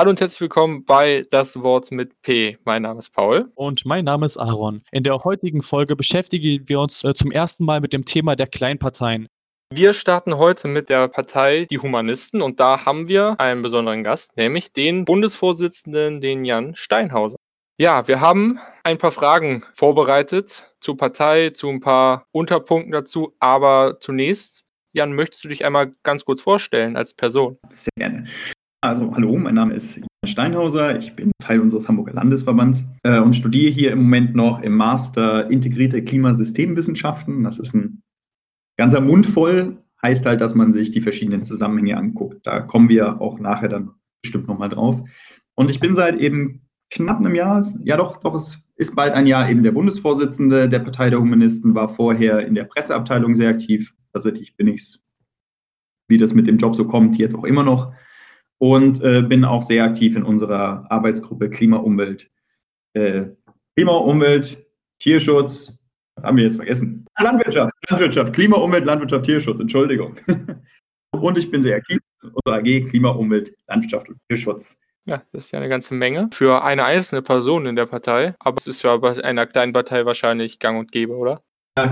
Hallo und herzlich willkommen bei Das Wort mit P. Mein Name ist Paul. Und mein Name ist Aaron. In der heutigen Folge beschäftigen wir uns äh, zum ersten Mal mit dem Thema der Kleinparteien. Wir starten heute mit der Partei Die Humanisten und da haben wir einen besonderen Gast, nämlich den Bundesvorsitzenden, den Jan Steinhauser. Ja, wir haben ein paar Fragen vorbereitet zur Partei, zu ein paar Unterpunkten dazu, aber zunächst, Jan, möchtest du dich einmal ganz kurz vorstellen als Person? Sehr gerne. Also hallo, mein Name ist Jan Steinhauser, ich bin Teil unseres Hamburger Landesverbands äh, und studiere hier im Moment noch im Master Integrierte Klimasystemwissenschaften. Das ist ein ganzer Mund voll, heißt halt, dass man sich die verschiedenen Zusammenhänge anguckt. Da kommen wir auch nachher dann bestimmt nochmal drauf. Und ich bin seit eben knapp einem Jahr, ja doch, doch, es ist bald ein Jahr eben der Bundesvorsitzende der Partei der Humanisten, war vorher in der Presseabteilung sehr aktiv. Tatsächlich bin ich es, wie das mit dem Job so kommt, jetzt auch immer noch und äh, bin auch sehr aktiv in unserer Arbeitsgruppe Klima, Umwelt. Äh, Klima, Umwelt, Tierschutz, haben wir jetzt vergessen. Landwirtschaft, Landwirtschaft, Klima, Umwelt, Landwirtschaft, Tierschutz, Entschuldigung. und ich bin sehr aktiv in unserer AG Klima, Umwelt, Landwirtschaft und Tierschutz. Ja, das ist ja eine ganze Menge für eine einzelne Person in der Partei, aber es ist ja bei einer kleinen Partei wahrscheinlich gang und gäbe, oder?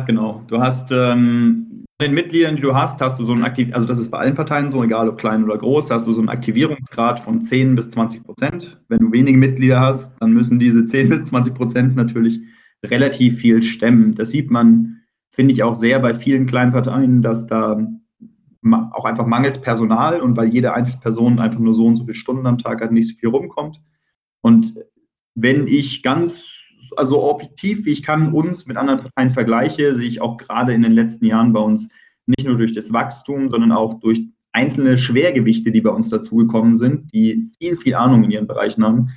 Genau. Du hast ähm, den Mitgliedern, die du hast, hast du so ein Aktiv, also das ist bei allen Parteien so, egal ob klein oder groß, hast du so einen Aktivierungsgrad von 10 bis 20 Prozent. Wenn du wenige Mitglieder hast, dann müssen diese 10 bis 20 Prozent natürlich relativ viel stemmen. Das sieht man, finde ich, auch sehr bei vielen kleinen Parteien, dass da auch einfach mangels Personal und weil jede einzelne Person einfach nur so und so viele Stunden am Tag hat, nicht so viel rumkommt. Und wenn ich ganz also objektiv, wie ich kann, uns mit anderen Parteien vergleiche, sehe ich auch gerade in den letzten Jahren bei uns nicht nur durch das Wachstum, sondern auch durch einzelne Schwergewichte, die bei uns dazugekommen sind, die viel, viel Ahnung in ihren Bereichen haben,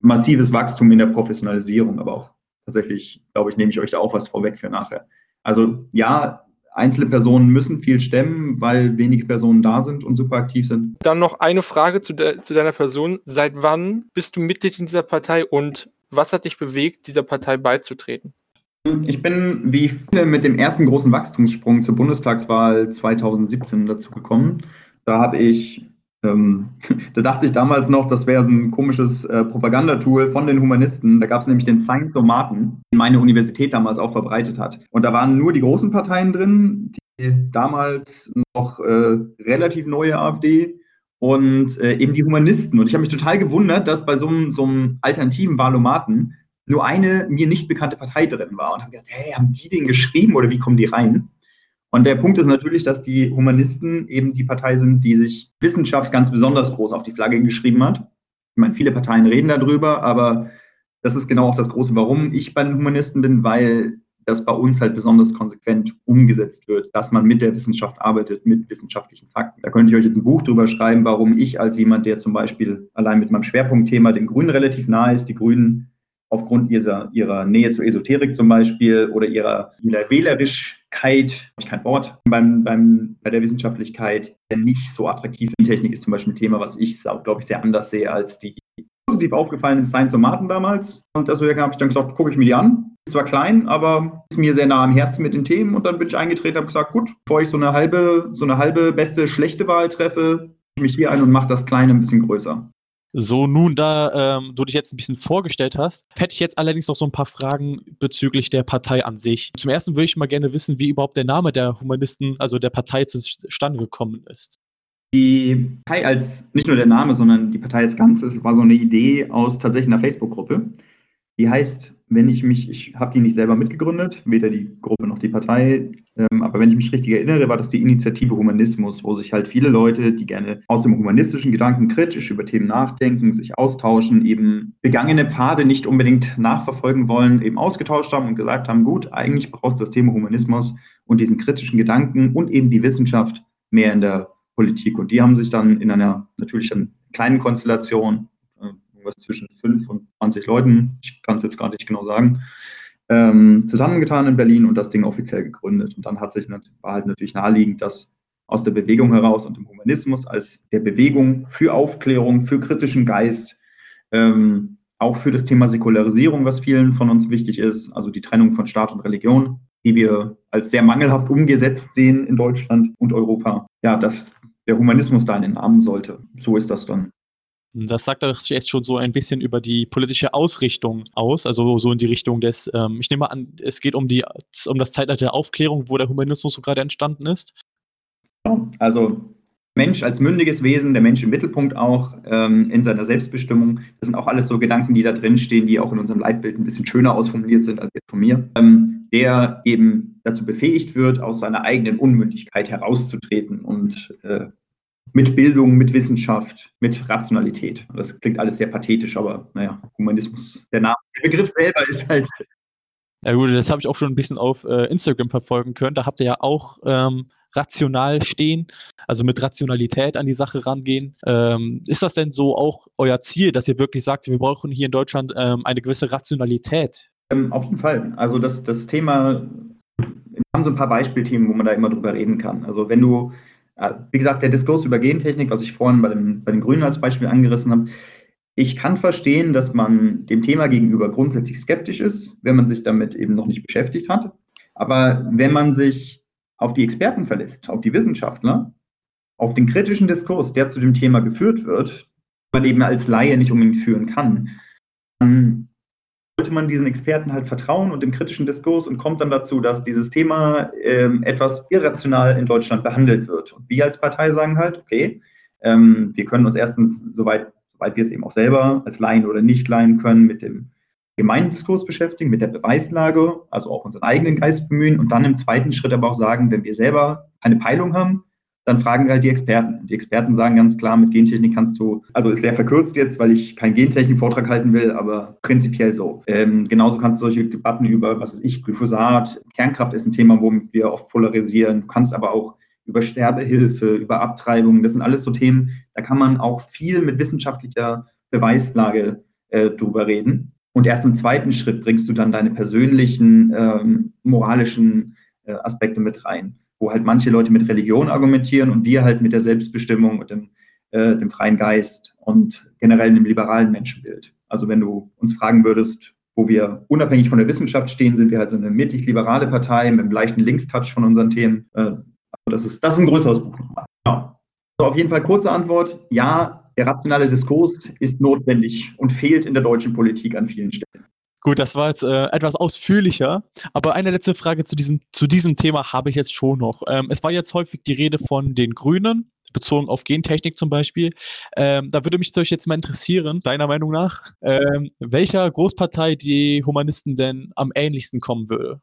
massives Wachstum in der Professionalisierung, aber auch tatsächlich, glaube ich, nehme ich euch da auch was vorweg für nachher. Also ja, einzelne Personen müssen viel stemmen, weil wenige Personen da sind und super aktiv sind. Dann noch eine Frage zu, de zu deiner Person. Seit wann bist du Mitglied in dieser Partei und was hat dich bewegt, dieser Partei beizutreten? Ich bin, wie viele, mit dem ersten großen Wachstumssprung zur Bundestagswahl 2017 dazu gekommen. Da habe ich, ähm, da dachte ich damals noch, das wäre so ein komisches äh, Propagandatool von den Humanisten. Da gab es nämlich den Science-Somaten, den meine Universität damals auch verbreitet hat. Und da waren nur die großen Parteien drin, die damals noch äh, relativ neue AfD, und äh, eben die Humanisten. Und ich habe mich total gewundert, dass bei so einem, alternativen Valomaten nur eine mir nicht bekannte Partei drin war. Und habe gedacht, hey, haben die den geschrieben oder wie kommen die rein? Und der Punkt ist natürlich, dass die Humanisten eben die Partei sind, die sich Wissenschaft ganz besonders groß auf die Flagge geschrieben hat. Ich meine, viele Parteien reden darüber, aber das ist genau auch das große Warum ich bei den Humanisten bin, weil das bei uns halt besonders konsequent umgesetzt wird, dass man mit der Wissenschaft arbeitet, mit wissenschaftlichen Fakten. Da könnte ich euch jetzt ein Buch drüber schreiben, warum ich als jemand, der zum Beispiel allein mit meinem Schwerpunktthema den Grünen relativ nahe ist, die Grünen aufgrund ihrer, ihrer Nähe zur Esoterik zum Beispiel oder ihrer, ihrer Wählerischkeit, ich kein Wort, beim, beim, bei der Wissenschaftlichkeit nicht so attraktiv. Technik ist zum Beispiel ein Thema, was ich, glaube ich, sehr anders sehe als die positiv aufgefallen im Science-Somaten damals. Und deswegen habe ich dann gesagt, gucke ich mir die an. Zwar klein, aber ist mir sehr nah am Herzen mit den Themen. Und dann bin ich eingetreten und habe gesagt, gut, bevor ich so eine halbe, so eine halbe beste, schlechte Wahl treffe, ich mich hier ein und mache das Kleine ein bisschen größer. So, nun, da ähm, du dich jetzt ein bisschen vorgestellt hast, hätte ich jetzt allerdings noch so ein paar Fragen bezüglich der Partei an sich. Zum ersten würde ich mal gerne wissen, wie überhaupt der Name der Humanisten, also der Partei zustande gekommen ist. Die Partei als, nicht nur der Name, sondern die Partei als Ganzes, war so eine Idee aus tatsächlich einer Facebook-Gruppe. Die heißt, wenn ich mich, ich habe die nicht selber mitgegründet, weder die Gruppe noch die Partei, ähm, aber wenn ich mich richtig erinnere, war das die Initiative Humanismus, wo sich halt viele Leute, die gerne aus dem humanistischen Gedanken kritisch über Themen nachdenken, sich austauschen, eben begangene Pfade nicht unbedingt nachverfolgen wollen, eben ausgetauscht haben und gesagt haben, gut, eigentlich braucht es das Thema Humanismus und diesen kritischen Gedanken und eben die Wissenschaft mehr in der Politik. Und die haben sich dann in einer natürlich dann kleinen Konstellation, irgendwas zwischen 5 und 20 Leuten, ich kann es jetzt gar nicht genau sagen, ähm, zusammengetan in Berlin und das Ding offiziell gegründet. Und dann hat sich war halt natürlich naheliegend, dass aus der Bewegung heraus und dem Humanismus als der Bewegung für Aufklärung, für kritischen Geist, ähm, auch für das Thema Säkularisierung, was vielen von uns wichtig ist, also die Trennung von Staat und Religion, die wir als sehr mangelhaft umgesetzt sehen in Deutschland und Europa. Ja, dass der Humanismus da in den Armen sollte. So ist das dann Das sagt doch jetzt schon so ein bisschen über die politische Ausrichtung aus, also so in die Richtung des, ähm, ich nehme an, es geht um, die, um das Zeitalter der Aufklärung, wo der Humanismus so gerade entstanden ist. Also Mensch als mündiges Wesen, der Mensch im Mittelpunkt auch ähm, in seiner Selbstbestimmung. Das sind auch alles so Gedanken, die da drin stehen, die auch in unserem Leitbild ein bisschen schöner ausformuliert sind als jetzt von mir. Ähm, der eben dazu befähigt wird, aus seiner eigenen Unmündigkeit herauszutreten und äh, mit Bildung, mit Wissenschaft, mit Rationalität. Das klingt alles sehr pathetisch, aber naja, Humanismus, der Name, der Begriff selber ist halt. Ja gut, das habe ich auch schon ein bisschen auf äh, Instagram verfolgen können. Da habt ihr ja auch ähm, rational stehen, also mit Rationalität an die Sache rangehen. Ähm, ist das denn so auch euer Ziel, dass ihr wirklich sagt, wir brauchen hier in Deutschland ähm, eine gewisse Rationalität? Ähm, auf jeden Fall. Also das, das Thema, wir haben so ein paar Beispielthemen, wo man da immer drüber reden kann. Also wenn du wie gesagt, der Diskurs über Gentechnik, was ich vorhin bei, dem, bei den Grünen als Beispiel angerissen habe, ich kann verstehen, dass man dem Thema gegenüber grundsätzlich skeptisch ist, wenn man sich damit eben noch nicht beschäftigt hat. Aber wenn man sich auf die Experten verlässt, auf die Wissenschaftler, auf den kritischen Diskurs, der zu dem Thema geführt wird, man eben als Laie nicht unbedingt führen kann, dann sollte man diesen Experten halt vertrauen und dem kritischen Diskurs und kommt dann dazu, dass dieses Thema ähm, etwas irrational in Deutschland behandelt wird. Und wir als Partei sagen halt, okay, ähm, wir können uns erstens, soweit, soweit wir es eben auch selber als Laien oder nicht leihen können, mit dem Gemeindiskurs beschäftigen, mit der Beweislage, also auch unseren eigenen Geist bemühen und dann im zweiten Schritt aber auch sagen, wenn wir selber eine Peilung haben, dann fragen wir halt die Experten. Die Experten sagen ganz klar, mit Gentechnik kannst du, also ist sehr verkürzt jetzt, weil ich keinen Gentechnik-Vortrag halten will, aber prinzipiell so. Ähm, genauso kannst du solche Debatten über, was weiß ich, Glyphosat, Kernkraft ist ein Thema, womit wir oft polarisieren. Du kannst aber auch über Sterbehilfe, über Abtreibung, das sind alles so Themen, da kann man auch viel mit wissenschaftlicher Beweislage äh, drüber reden. Und erst im zweiten Schritt bringst du dann deine persönlichen ähm, moralischen äh, Aspekte mit rein wo halt manche Leute mit Religion argumentieren und wir halt mit der Selbstbestimmung und dem, äh, dem freien Geist und generell dem liberalen Menschenbild. Also wenn du uns fragen würdest, wo wir unabhängig von der Wissenschaft stehen, sind wir halt so eine mittig-liberale Partei mit einem leichten Linkstouch von unseren Themen. Äh, das, ist, das ist ein größeres Buch nochmal. Genau. So, auf jeden Fall kurze Antwort. Ja, der rationale Diskurs ist notwendig und fehlt in der deutschen Politik an vielen Stellen. Gut, das war jetzt äh, etwas ausführlicher, aber eine letzte Frage zu diesem, zu diesem Thema habe ich jetzt schon noch. Ähm, es war jetzt häufig die Rede von den Grünen, bezogen auf Gentechnik zum Beispiel. Ähm, da würde mich euch jetzt mal interessieren, deiner Meinung nach, ähm, welcher Großpartei die Humanisten denn am ähnlichsten kommen würde.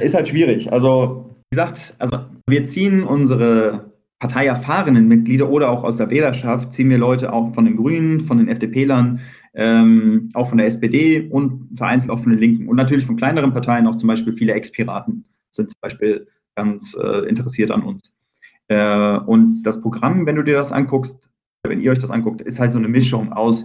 Ist halt schwierig. Also, wie gesagt, also wir ziehen unsere parteierfahrenen Mitglieder oder auch aus der Wählerschaft, ziehen wir Leute auch von den Grünen, von den FDP-Lern, ähm, auch von der SPD und vereinzelt auch von den Linken und natürlich von kleineren Parteien, auch zum Beispiel viele Ex-Piraten sind zum Beispiel ganz äh, interessiert an uns. Äh, und das Programm, wenn du dir das anguckst, wenn ihr euch das anguckt, ist halt so eine Mischung aus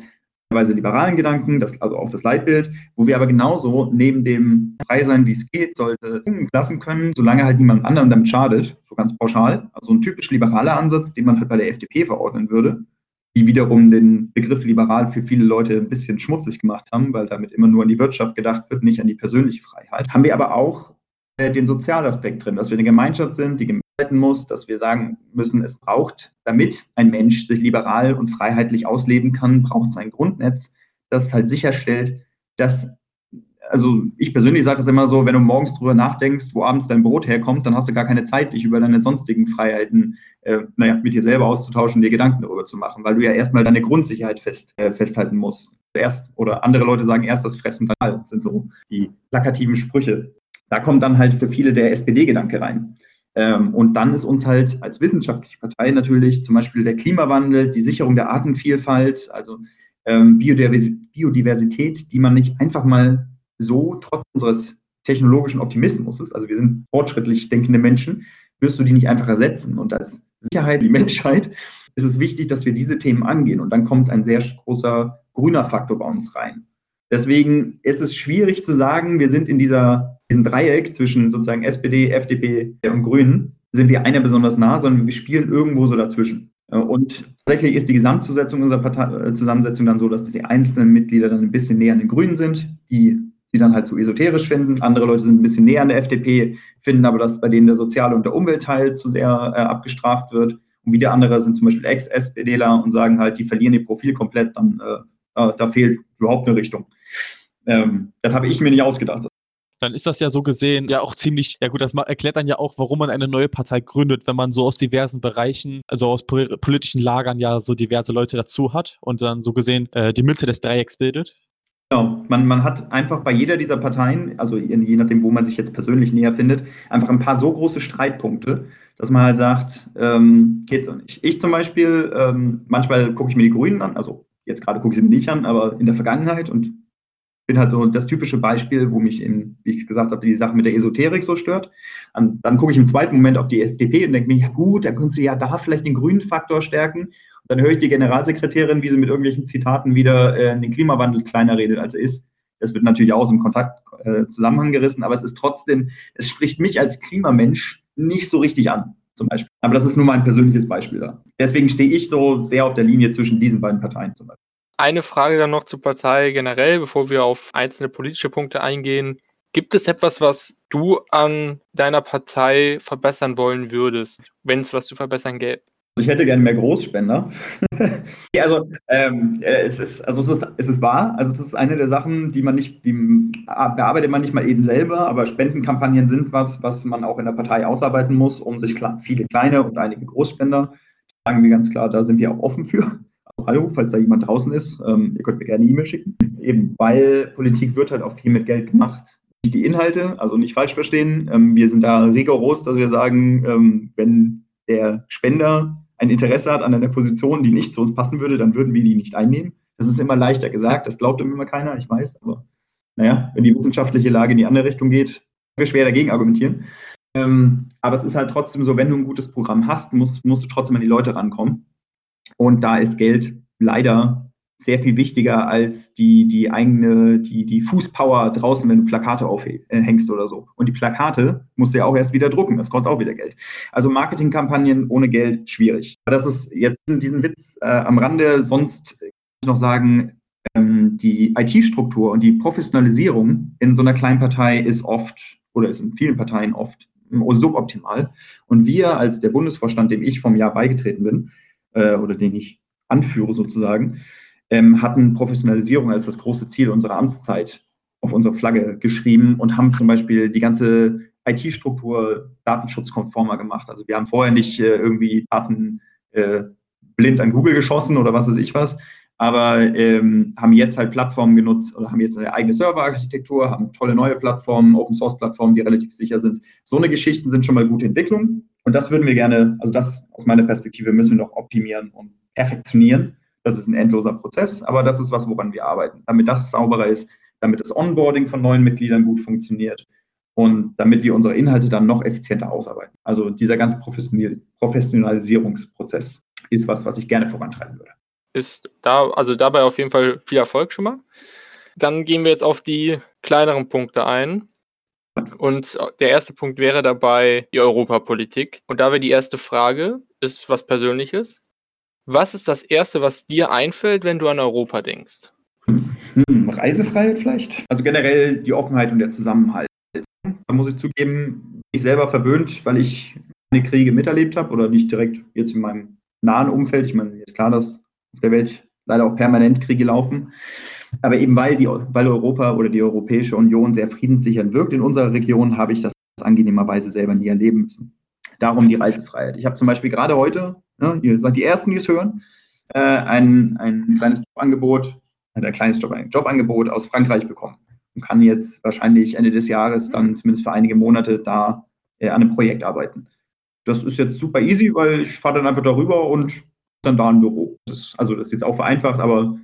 teilweise liberalen Gedanken, das, also auch das Leitbild, wo wir aber genauso neben dem frei sein, wie es geht, sollte lassen können, solange halt niemand anderem damit schadet, so ganz pauschal. Also ein typisch liberaler Ansatz, den man halt bei der FDP verordnen würde die wiederum den Begriff liberal für viele Leute ein bisschen schmutzig gemacht haben, weil damit immer nur an die Wirtschaft gedacht wird, nicht an die persönliche Freiheit. Haben wir aber auch äh, den Sozialaspekt drin, dass wir eine Gemeinschaft sind, die gehalten muss, dass wir sagen müssen, es braucht, damit ein Mensch sich liberal und freiheitlich ausleben kann, braucht es ein Grundnetz, das halt sicherstellt, dass also ich persönlich sage das immer so, wenn du morgens drüber nachdenkst, wo abends dein Brot herkommt, dann hast du gar keine Zeit, dich über deine sonstigen Freiheiten, äh, naja, mit dir selber auszutauschen, dir Gedanken darüber zu machen, weil du ja erstmal deine Grundsicherheit fest, äh, festhalten musst. Zuerst, oder andere Leute sagen erst das Fressen, dann halt. Das sind so die plakativen Sprüche. Da kommt dann halt für viele der SPD-Gedanke rein. Ähm, und dann ist uns halt als wissenschaftliche Partei natürlich zum Beispiel der Klimawandel, die Sicherung der Artenvielfalt, also ähm, Biodiversität, die man nicht einfach mal so trotz unseres technologischen Optimismus, also wir sind fortschrittlich denkende Menschen, wirst du die nicht einfach ersetzen. Und als Sicherheit, die Menschheit, ist es wichtig, dass wir diese Themen angehen. Und dann kommt ein sehr großer grüner Faktor bei uns rein. Deswegen ist es schwierig zu sagen, wir sind in dieser, diesem Dreieck zwischen sozusagen SPD, FDP und Grünen, sind wir einer besonders nah, sondern wir spielen irgendwo so dazwischen. Und tatsächlich ist die Gesamtzusammensetzung unserer Partei, Zusammensetzung dann so, dass die einzelnen Mitglieder dann ein bisschen näher an den Grünen sind, die die dann halt so esoterisch finden. Andere Leute sind ein bisschen näher an der FDP, finden aber, dass bei denen der soziale und der Umweltteil zu sehr äh, abgestraft wird. Und wieder andere sind zum Beispiel Ex-SPDler und sagen halt, die verlieren ihr Profil komplett, dann äh, da fehlt überhaupt eine Richtung. Ähm, das habe ich mir nicht ausgedacht dann ist das ja so gesehen ja auch ziemlich, ja gut, das erklärt dann ja auch, warum man eine neue Partei gründet, wenn man so aus diversen Bereichen, also aus politischen Lagern ja so diverse Leute dazu hat und dann so gesehen äh, die Mitte des Dreiecks bildet. Genau, man, man hat einfach bei jeder dieser Parteien, also je nachdem, wo man sich jetzt persönlich näher findet, einfach ein paar so große Streitpunkte, dass man halt sagt, ähm, geht so nicht. Ich zum Beispiel, ähm, manchmal gucke ich mir die Grünen an, also jetzt gerade gucke ich sie mir nicht an, aber in der Vergangenheit und bin halt so das typische Beispiel, wo mich eben, wie ich gesagt habe, die Sache mit der Esoterik so stört. Und dann gucke ich im zweiten Moment auf die FDP und denke mir, ja gut, dann können sie ja da vielleicht den grünen Faktor stärken. Dann höre ich die Generalsekretärin, wie sie mit irgendwelchen Zitaten wieder äh, den Klimawandel kleiner redet, als er ist. Das wird natürlich auch aus dem Kontakt äh, Zusammenhang gerissen, aber es ist trotzdem, es spricht mich als Klimamensch nicht so richtig an, zum Beispiel. Aber das ist nur mein persönliches Beispiel da. Deswegen stehe ich so sehr auf der Linie zwischen diesen beiden Parteien zum Beispiel. Eine Frage dann noch zur Partei generell, bevor wir auf einzelne politische Punkte eingehen. Gibt es etwas, was du an deiner Partei verbessern wollen würdest, wenn es was zu verbessern gäbe? Ich hätte gerne mehr Großspender. ja, also, ähm, äh, es ist, also es ist, es ist wahr. Also das ist eine der Sachen, die man nicht, die bearbeitet man nicht mal eben selber, aber Spendenkampagnen sind was, was man auch in der Partei ausarbeiten muss, um sich viele kleine und einige Großspender, sagen wir ganz klar, da sind wir auch offen für. Hallo, falls da jemand draußen ist, ähm, ihr könnt mir gerne eine E-Mail schicken. Eben, weil Politik wird halt auch viel mit Geld gemacht. Die Inhalte, also nicht falsch verstehen. Ähm, wir sind da rigoros, dass wir sagen, ähm, wenn der Spender ein Interesse hat an einer Position, die nicht zu uns passen würde, dann würden wir die nicht einnehmen. Das ist immer leichter gesagt, das glaubt immer keiner, ich weiß, aber naja, wenn die wissenschaftliche Lage in die andere Richtung geht, wir schwer dagegen argumentieren. Ähm, aber es ist halt trotzdem so, wenn du ein gutes Programm hast, musst, musst du trotzdem an die Leute rankommen. Und da ist Geld leider sehr viel wichtiger als die, die eigene, die, die Fußpower draußen, wenn du Plakate aufhängst oder so. Und die Plakate musst du ja auch erst wieder drucken, das kostet auch wieder Geld. Also Marketingkampagnen ohne Geld schwierig. Aber das ist jetzt diesen Witz äh, am Rande, sonst kann ich noch sagen, ähm, die IT-Struktur und die Professionalisierung in so einer kleinen Partei ist oft oder ist in vielen Parteien oft suboptimal. Und wir als der Bundesvorstand, dem ich vom Jahr beigetreten bin, äh, oder den ich anführe sozusagen, ähm, hatten Professionalisierung als das große Ziel unserer Amtszeit auf unsere Flagge geschrieben und haben zum Beispiel die ganze IT-Struktur datenschutzkonformer gemacht. Also wir haben vorher nicht äh, irgendwie Daten äh, blind an Google geschossen oder was weiß ich was, aber ähm, haben jetzt halt Plattformen genutzt oder haben jetzt eine eigene Serverarchitektur, haben tolle neue Plattformen, Open-Source-Plattformen, die relativ sicher sind. So eine Geschichten sind schon mal gute Entwicklung und das würden wir gerne, also das aus meiner Perspektive müssen wir noch optimieren und perfektionieren. Das ist ein endloser Prozess, aber das ist was, woran wir arbeiten, damit das sauberer ist, damit das Onboarding von neuen Mitgliedern gut funktioniert und damit wir unsere Inhalte dann noch effizienter ausarbeiten. Also dieser ganze Professionalisierungsprozess ist was, was ich gerne vorantreiben würde ist da, also dabei auf jeden Fall viel Erfolg schon mal. Dann gehen wir jetzt auf die kleineren Punkte ein. Und der erste Punkt wäre dabei die Europapolitik. Und da wäre die erste Frage, ist was Persönliches. Was ist das Erste, was dir einfällt, wenn du an Europa denkst? Hm, Reisefreiheit vielleicht? Also generell die Offenheit und der Zusammenhalt. Da muss ich zugeben, ich selber verwöhnt, weil ich keine Kriege miterlebt habe oder nicht direkt jetzt in meinem nahen Umfeld. Ich meine, mir ist klar, dass auf der Welt leider auch permanent Kriege laufen. Aber eben weil, die, weil Europa oder die Europäische Union sehr friedenssichernd wirkt in unserer Region, habe ich das angenehmerweise selber nie erleben müssen. Darum die Reisefreiheit. Ich habe zum Beispiel gerade heute, ne, ihr seid die Ersten, die es hören, äh, ein, ein kleines Jobangebot, ein kleines Job, ein Jobangebot aus Frankreich bekommen und kann jetzt wahrscheinlich Ende des Jahres dann zumindest für einige Monate da äh, an einem Projekt arbeiten. Das ist jetzt super easy, weil ich fahre dann einfach darüber und dann da ein Büro. Das, also das ist jetzt auch vereinfacht, aber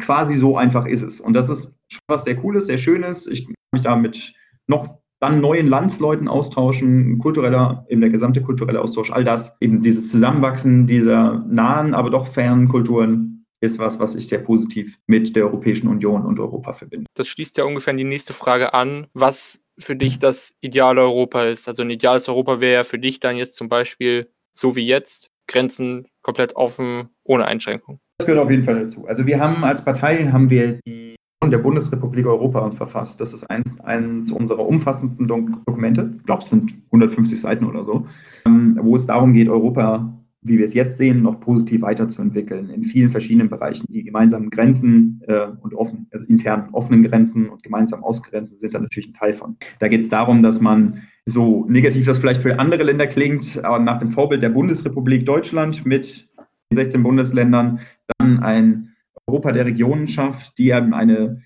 quasi so einfach ist es. Und das ist schon was sehr Cooles, sehr Schönes. Ich kann mich da mit noch dann neuen Landsleuten austauschen, kultureller, eben der gesamte kulturelle Austausch, all das, eben dieses Zusammenwachsen dieser nahen, aber doch fernen Kulturen ist was, was ich sehr positiv mit der Europäischen Union und Europa verbinde. Das schließt ja ungefähr die nächste Frage an, was für dich das ideale Europa ist. Also ein ideales Europa wäre ja für dich dann jetzt zum Beispiel so wie jetzt Grenzen komplett offen, ohne Einschränkung. Das gehört auf jeden Fall dazu. Also wir haben als Partei haben wir die der Bundesrepublik Europa verfasst. Das ist eins, eins unserer umfassendsten Dokumente. Ich glaube, es sind 150 Seiten oder so, ähm, wo es darum geht, Europa wie wir es jetzt sehen, noch positiv weiterzuentwickeln in vielen verschiedenen Bereichen. Die gemeinsamen Grenzen äh, und offen, also intern offenen Grenzen und gemeinsam Ausgrenzen sind da natürlich ein Teil von. Da geht es darum, dass man so negativ das vielleicht für andere Länder klingt, aber nach dem Vorbild der Bundesrepublik Deutschland mit 16 Bundesländern dann ein Europa der Regionen schafft, die eben eine,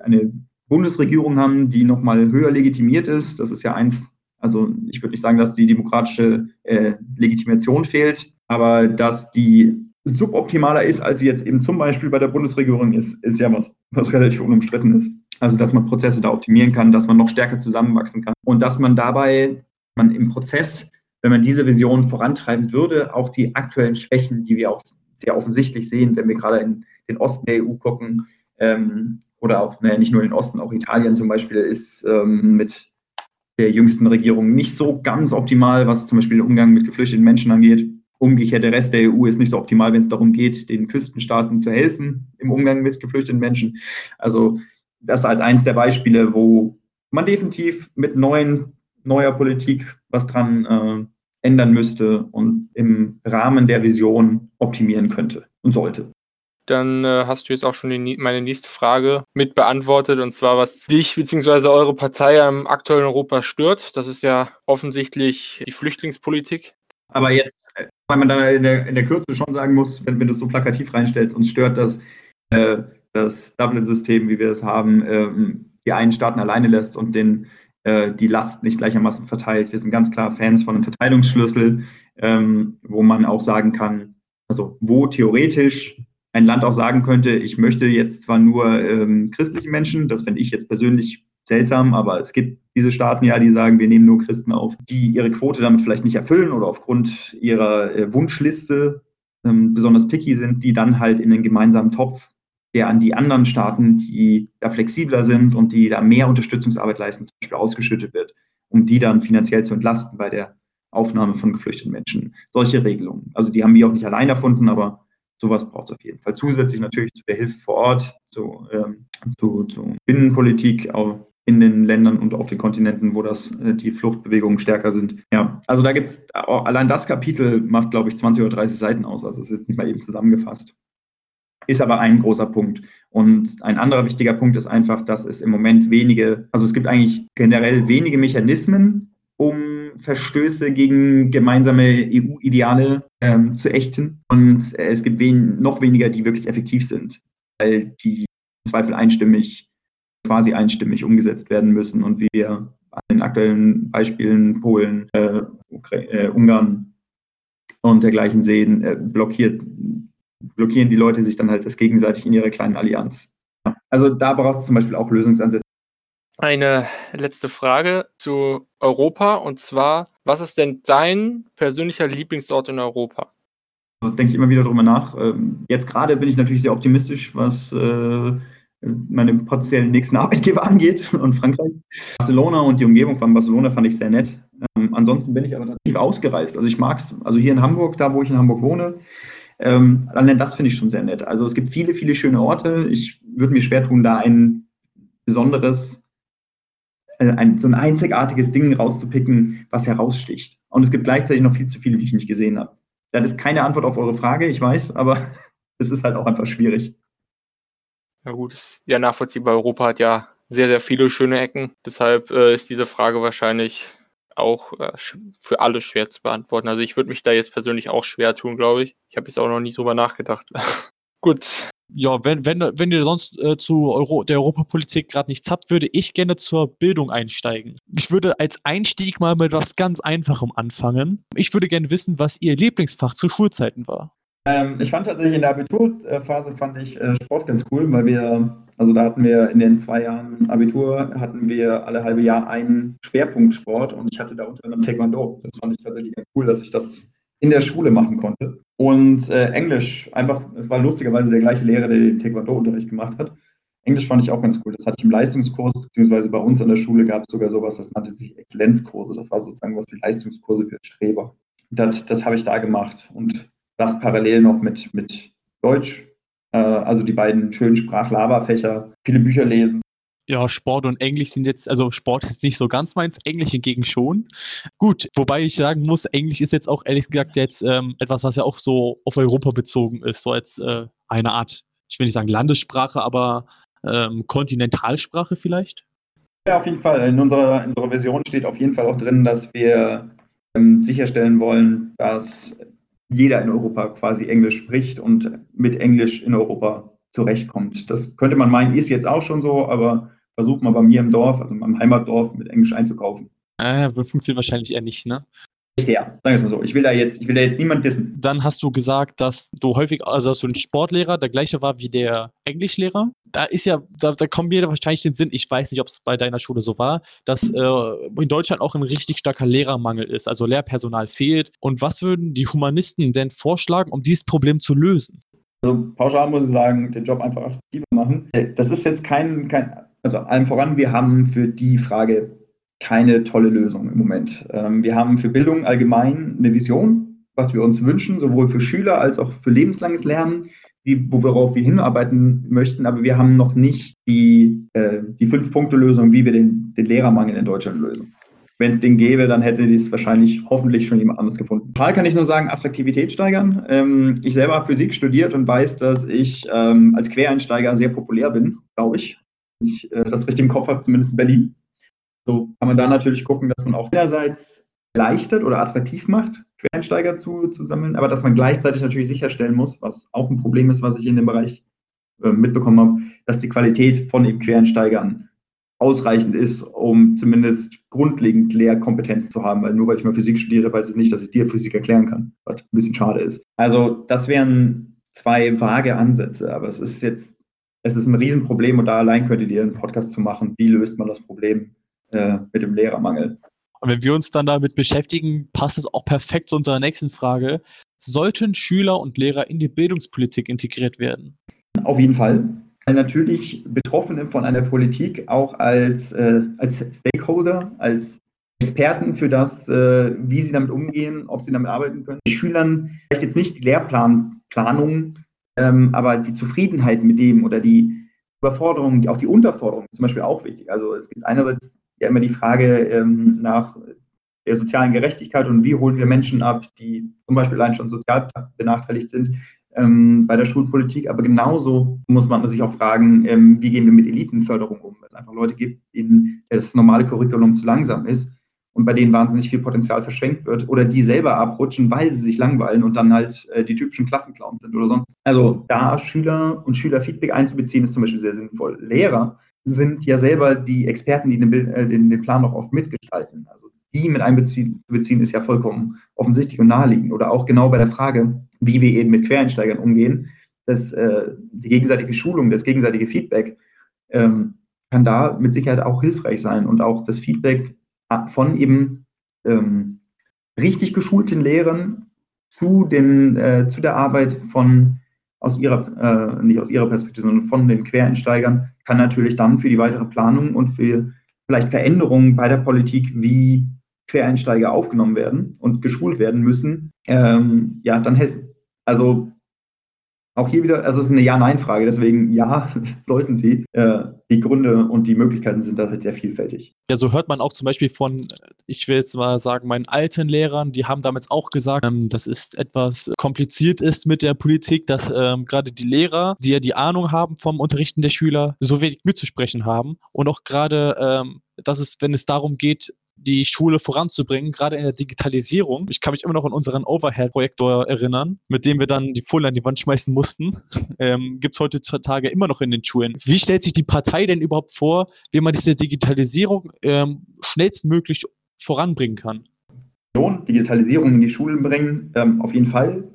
eine Bundesregierung haben, die nochmal höher legitimiert ist. Das ist ja eins also ich würde nicht sagen, dass die demokratische äh, Legitimation fehlt, aber dass die suboptimaler ist, als sie jetzt eben zum Beispiel bei der Bundesregierung ist, ist ja was, was relativ unumstritten ist. Also dass man Prozesse da optimieren kann, dass man noch stärker zusammenwachsen kann und dass man dabei, man im Prozess, wenn man diese Vision vorantreiben würde, auch die aktuellen Schwächen, die wir auch sehr offensichtlich sehen, wenn wir gerade in den Osten der EU gucken, ähm, oder auch, naja, nicht nur den Osten, auch Italien zum Beispiel ist ähm, mit der jüngsten Regierung nicht so ganz optimal, was zum Beispiel den Umgang mit geflüchteten Menschen angeht. Umgekehrt, der Rest der EU ist nicht so optimal, wenn es darum geht, den Küstenstaaten zu helfen im Umgang mit geflüchteten Menschen. Also das als eins der Beispiele, wo man definitiv mit neuen, neuer Politik was dran äh, ändern müsste und im Rahmen der Vision optimieren könnte und sollte. Dann äh, hast du jetzt auch schon die, meine nächste Frage mit beantwortet, und zwar, was dich bzw. eure Partei am aktuellen Europa stört. Das ist ja offensichtlich die Flüchtlingspolitik. Aber jetzt, weil man da in der, in der Kürze schon sagen muss, wenn, wenn du es so plakativ reinstellst, uns stört das, äh, das Dublin-System, wie wir es haben, ähm, die einen Staaten alleine lässt und den, äh, die Last nicht gleichermaßen verteilt. Wir sind ganz klar Fans von einem Verteilungsschlüssel, ähm, wo man auch sagen kann, also wo theoretisch ein Land auch sagen könnte, ich möchte jetzt zwar nur ähm, christliche Menschen, das fände ich jetzt persönlich seltsam, aber es gibt diese Staaten ja, die sagen, wir nehmen nur Christen auf, die ihre Quote damit vielleicht nicht erfüllen oder aufgrund ihrer äh, Wunschliste ähm, besonders picky sind, die dann halt in den gemeinsamen Topf, der an die anderen Staaten, die da flexibler sind und die da mehr Unterstützungsarbeit leisten, zum Beispiel ausgeschüttet wird, um die dann finanziell zu entlasten bei der Aufnahme von geflüchteten Menschen. Solche Regelungen. Also die haben wir auch nicht allein erfunden, aber Sowas braucht es auf jeden Fall. Zusätzlich natürlich zu der Hilfe vor Ort, zu, ähm, zu, zu Binnenpolitik auch in den Ländern und auf den Kontinenten, wo das äh, die Fluchtbewegungen stärker sind. Ja, also da gibt es, allein das Kapitel macht, glaube ich, 20 oder 30 Seiten aus. Also es ist jetzt nicht mal eben zusammengefasst. Ist aber ein großer Punkt. Und ein anderer wichtiger Punkt ist einfach, dass es im Moment wenige, also es gibt eigentlich generell wenige Mechanismen, um Verstöße gegen gemeinsame EU-Ideale ähm, zu ächten. Und äh, es gibt wen noch weniger, die wirklich effektiv sind, weil die im Zweifel einstimmig, quasi einstimmig umgesetzt werden müssen. Und wir an den aktuellen Beispielen Polen, äh, äh, Ungarn und dergleichen sehen, äh, blockiert, blockieren die Leute sich dann halt das gegenseitig in ihrer kleinen Allianz. Also da braucht es zum Beispiel auch Lösungsansätze eine letzte Frage zu Europa und zwar, was ist denn dein persönlicher Lieblingsort in Europa? Denke ich immer wieder drüber nach. Ähm, jetzt gerade bin ich natürlich sehr optimistisch, was äh, meine potenziellen nächsten Arbeitgeber angeht und Frankreich. Barcelona und die Umgebung von Barcelona fand ich sehr nett. Ähm, ansonsten bin ich aber relativ ausgereist. Also ich mag es, also hier in Hamburg, da wo ich in Hamburg wohne, ähm, allein das finde ich schon sehr nett. Also es gibt viele, viele schöne Orte. Ich würde mir schwer tun, da ein besonderes ein, so ein einzigartiges Ding rauszupicken, was heraussticht. Und es gibt gleichzeitig noch viel zu viele, die ich nicht gesehen habe. Das ist keine Antwort auf eure Frage, ich weiß, aber es ist halt auch einfach schwierig. Ja gut, ist ja nachvollziehbar. Europa hat ja sehr, sehr viele schöne Ecken. Deshalb äh, ist diese Frage wahrscheinlich auch äh, für alle schwer zu beantworten. Also ich würde mich da jetzt persönlich auch schwer tun, glaube ich. Ich habe jetzt auch noch nie drüber nachgedacht. gut, ja, wenn, wenn, wenn ihr sonst äh, zu Euro, der Europapolitik gerade nichts habt, würde ich gerne zur Bildung einsteigen. Ich würde als Einstieg mal mit was ganz Einfachem anfangen. Ich würde gerne wissen, was Ihr Lieblingsfach zu Schulzeiten war. Ähm, ich fand tatsächlich in der Abiturphase fand ich äh, Sport ganz cool, weil wir, also da hatten wir in den zwei Jahren Abitur, hatten wir alle halbe Jahr einen Schwerpunkt Sport und ich hatte da unter anderem Taekwondo. Das fand ich tatsächlich ganz cool, dass ich das in der Schule machen konnte. Und äh, Englisch, einfach, es war lustigerweise der gleiche Lehrer, der den Taekwondo-Unterricht gemacht hat. Englisch fand ich auch ganz cool. Das hatte ich im Leistungskurs, beziehungsweise bei uns an der Schule gab es sogar sowas, das nannte sich Exzellenzkurse. Das war sozusagen was wie Leistungskurse für Streber. Das, das habe ich da gemacht und das parallel noch mit, mit Deutsch. Äh, also die beiden schönen Sprachlaberfächer, viele Bücher lesen. Ja, Sport und Englisch sind jetzt, also Sport ist nicht so ganz meins, Englisch hingegen schon. Gut, wobei ich sagen muss, Englisch ist jetzt auch ehrlich gesagt jetzt ähm, etwas, was ja auch so auf Europa bezogen ist, so als äh, eine Art, ich will nicht sagen Landessprache, aber ähm, Kontinentalsprache vielleicht. Ja, auf jeden Fall. In unserer, in unserer Version steht auf jeden Fall auch drin, dass wir ähm, sicherstellen wollen, dass jeder in Europa quasi Englisch spricht und mit Englisch in Europa zurechtkommt. Das könnte man meinen, ist jetzt auch schon so, aber versucht mal bei mir im Dorf, also in meinem Heimatdorf, mit Englisch einzukaufen. Äh, funktioniert wahrscheinlich eher nicht, ne? Ja, sagen wir es mal so. Ich will da jetzt, ich will da jetzt niemand dissen. Dann hast du gesagt, dass du häufig, also dass du ein Sportlehrer, der gleiche war wie der Englischlehrer. Da ist ja, da, da kommt mir wahrscheinlich den Sinn, ich weiß nicht, ob es bei deiner Schule so war, dass äh, in Deutschland auch ein richtig starker Lehrermangel ist, also Lehrpersonal fehlt. Und was würden die Humanisten denn vorschlagen, um dieses Problem zu lösen? Also pauschal muss ich sagen, den Job einfach attraktiver machen. Das ist jetzt kein, kein also allem voran, wir haben für die Frage keine tolle Lösung im Moment. Ähm, wir haben für Bildung allgemein eine Vision, was wir uns wünschen, sowohl für Schüler als auch für lebenslanges Lernen, wie, worauf wir hinarbeiten möchten, aber wir haben noch nicht die, äh, die Fünf-Punkte-Lösung, wie wir den, den Lehrermangel in Deutschland lösen. Wenn es den gäbe, dann hätte dies wahrscheinlich hoffentlich schon jemand anderes gefunden. Total kann ich nur sagen, Attraktivität steigern. Ähm, ich selber habe Physik studiert und weiß, dass ich ähm, als Quereinsteiger sehr populär bin, glaube ich. Ich äh, das richtig im Kopf habe, zumindest in Berlin. So kann man da natürlich gucken, dass man auch einerseits leichtet oder attraktiv macht, Quereinsteiger zu, zu sammeln, aber dass man gleichzeitig natürlich sicherstellen muss, was auch ein Problem ist, was ich in dem Bereich äh, mitbekommen habe, dass die Qualität von eben Quereinsteigern ausreichend ist, um zumindest grundlegend Lehrkompetenz zu haben, weil nur weil ich mal Physik studiere, weiß ich nicht, dass ich dir Physik erklären kann, was ein bisschen schade ist. Also das wären zwei vage Ansätze, aber es ist jetzt, es ist ein Riesenproblem und da allein könntet ihr einen Podcast zu machen, wie löst man das Problem äh, mit dem Lehrermangel. Und wenn wir uns dann damit beschäftigen, passt es auch perfekt zu unserer nächsten Frage. Sollten Schüler und Lehrer in die Bildungspolitik integriert werden? Auf jeden Fall. Natürlich Betroffene von einer Politik auch als, äh, als Stakeholder, als Experten für das, äh, wie sie damit umgehen, ob sie damit arbeiten können. Die Schülern vielleicht jetzt nicht die Lehrplanplanung, ähm, aber die Zufriedenheit mit dem oder die Überforderung, auch die Unterforderung zum Beispiel auch wichtig. Also es gibt einerseits ja immer die Frage ähm, nach der sozialen Gerechtigkeit und wie holen wir Menschen ab, die zum Beispiel allein schon sozial benachteiligt sind ähm, bei der Schulpolitik. Aber genauso muss man sich auch fragen, ähm, wie gehen wir mit Elitenförderung um, weil es einfach Leute gibt, denen das normale Curriculum zu langsam ist und bei denen wahnsinnig viel Potenzial verschenkt wird oder die selber abrutschen, weil sie sich langweilen und dann halt äh, die typischen Klassenclowns sind oder sonst. Also da Schüler und Schülerfeedback einzubeziehen, ist zum Beispiel sehr sinnvoll. Lehrer sind ja selber die Experten, die den, äh, den, den Plan noch oft mitgestalten. Also die mit einbeziehen beziehen, ist ja vollkommen offensichtlich und naheliegend. Oder auch genau bei der Frage, wie wir eben mit Quereinsteigern umgehen, dass äh, die gegenseitige Schulung, das gegenseitige Feedback ähm, kann da mit Sicherheit auch hilfreich sein und auch das Feedback von eben ähm, richtig geschulten Lehrern zu, den, äh, zu der Arbeit von aus ihrer, äh, nicht aus ihrer Perspektive, sondern von den Quereinsteigern, kann natürlich dann für die weitere Planung und für vielleicht Veränderungen bei der Politik, wie Quereinsteiger aufgenommen werden und geschult werden müssen, ähm, ja, dann helfen. Also auch hier wieder, also es ist eine Ja-Nein-Frage, deswegen ja, sollten sie. Äh, die Gründe und die Möglichkeiten sind da halt sehr vielfältig. Ja, so hört man auch zum Beispiel von, ich will jetzt mal sagen, meinen alten Lehrern, die haben damals auch gesagt, ähm, dass es etwas kompliziert ist mit der Politik, dass ähm, gerade die Lehrer, die ja die Ahnung haben vom Unterrichten der Schüler, so wenig mitzusprechen haben. Und auch gerade, ähm, dass es, wenn es darum geht, die Schule voranzubringen, gerade in der Digitalisierung. Ich kann mich immer noch an unseren Overhead-Projektor erinnern, mit dem wir dann die Folie an die Wand schmeißen mussten. Ähm, Gibt es heutzutage immer noch in den Schulen. Wie stellt sich die Partei denn überhaupt vor, wie man diese Digitalisierung ähm, schnellstmöglich voranbringen kann? Digitalisierung in die Schulen bringen, ähm, auf jeden Fall.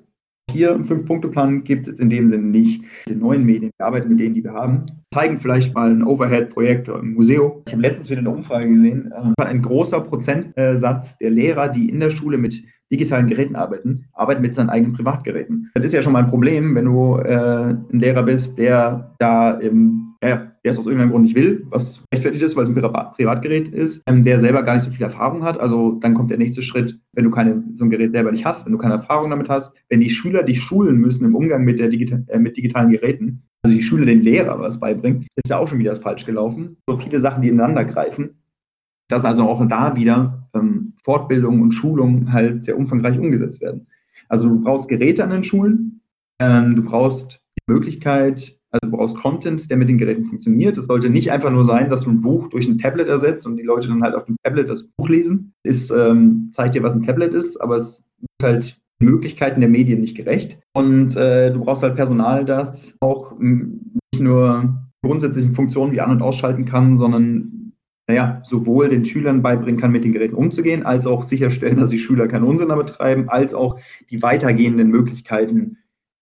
Hier im Fünf-Punkte-Plan gibt es in dem Sinne nicht. Die neuen Medien, wir arbeiten mit denen, die wir haben, zeigen vielleicht mal ein Overhead-Projekt im Museum. Ich habe letztens wieder eine Umfrage gesehen, äh, ein großer Prozentsatz der Lehrer, die in der Schule mit digitalen Geräten arbeiten, arbeiten mit seinen eigenen Privatgeräten. Das ist ja schon mal ein Problem, wenn du äh, ein Lehrer bist, der da im ja, der es aus irgendeinem Grund nicht will, was rechtfertigt ist, weil es ein Privatgerät ist, ähm, der selber gar nicht so viel Erfahrung hat. Also dann kommt der nächste Schritt, wenn du keine, so ein Gerät selber nicht hast, wenn du keine Erfahrung damit hast, wenn die Schüler dich schulen müssen im Umgang mit, der Digita äh, mit digitalen Geräten, also die Schule den Lehrer was beibringt, ist ja auch schon wieder falsch gelaufen. So viele Sachen, die ineinander greifen, dass also auch da wieder ähm, Fortbildung und Schulung halt sehr umfangreich umgesetzt werden. Also du brauchst Geräte an den Schulen, ähm, du brauchst die Möglichkeit, also du brauchst Content, der mit den Geräten funktioniert. Es sollte nicht einfach nur sein, dass du ein Buch durch ein Tablet ersetzt und die Leute dann halt auf dem Tablet das Buch lesen. Es ähm, zeigt dir, was ein Tablet ist, aber es ist halt Möglichkeiten der Medien nicht gerecht. Und äh, du brauchst halt Personal, das auch nicht nur grundsätzlichen Funktionen wie an- und ausschalten kann, sondern naja, sowohl den Schülern beibringen kann, mit den Geräten umzugehen, als auch sicherstellen, dass die Schüler keinen Unsinn damit treiben, als auch die weitergehenden Möglichkeiten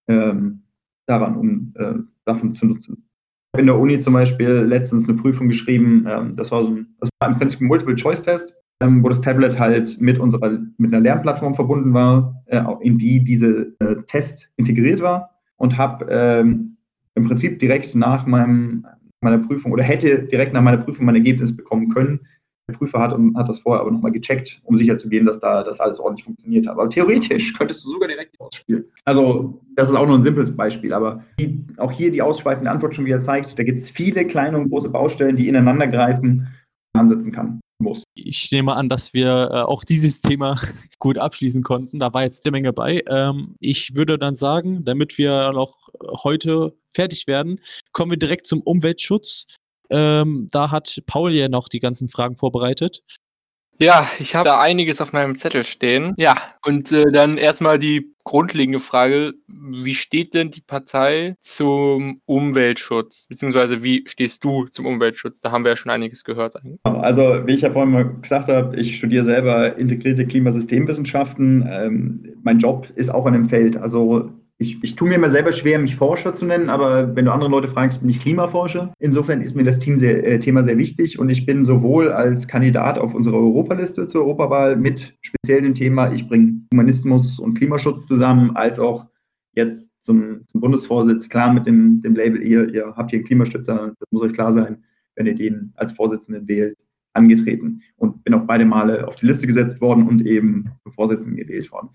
ähm, daran, um äh, davon zu nutzen. Ich habe in der Uni zum Beispiel letztens eine Prüfung geschrieben, ähm, das war so ein, das war im Prinzip ein Multiple-Choice-Test, ähm, wo das Tablet halt mit unserer, mit einer Lernplattform verbunden war, äh, in die diese äh, Test integriert war und habe ähm, im Prinzip direkt nach meinem, meiner Prüfung oder hätte direkt nach meiner Prüfung mein Ergebnis bekommen können. Der Prüfer hat, und hat das vorher aber nochmal gecheckt, um sicherzugehen, dass da das alles ordentlich funktioniert hat. Aber theoretisch könntest du sogar direkt ausspielen. Also, das ist auch nur ein simples Beispiel, aber die, auch hier die ausschweifende Antwort schon wieder zeigt, da gibt es viele kleine und große Baustellen, die ineinander greifen, ansetzen kann muss. Ich nehme an, dass wir äh, auch dieses Thema gut abschließen konnten. Da war jetzt eine Menge bei. Ähm, ich würde dann sagen, damit wir noch heute fertig werden, kommen wir direkt zum Umweltschutz. Ähm, da hat Paul ja noch die ganzen Fragen vorbereitet. Ja, ich habe da einiges auf meinem Zettel stehen. Ja, und äh, dann erstmal die grundlegende Frage, wie steht denn die Partei zum Umweltschutz? Beziehungsweise wie stehst du zum Umweltschutz? Da haben wir ja schon einiges gehört. Also, wie ich ja vorhin mal gesagt habe, ich studiere selber integrierte Klimasystemwissenschaften. Ähm, mein Job ist auch an dem Feld. Also ich, ich tue mir immer selber schwer, mich Forscher zu nennen, aber wenn du andere Leute fragst, bin ich Klimaforscher. Insofern ist mir das sehr, äh, Thema sehr wichtig und ich bin sowohl als Kandidat auf unserer Europaliste zur Europawahl mit speziell dem Thema, ich bringe Humanismus und Klimaschutz zusammen, als auch jetzt zum, zum Bundesvorsitz, klar mit dem, dem Label, ihr, ihr habt hier einen Klimastützer, das muss euch klar sein, wenn ihr den als Vorsitzenden wählt, angetreten und bin auch beide Male auf die Liste gesetzt worden und eben zum Vorsitzenden gewählt worden.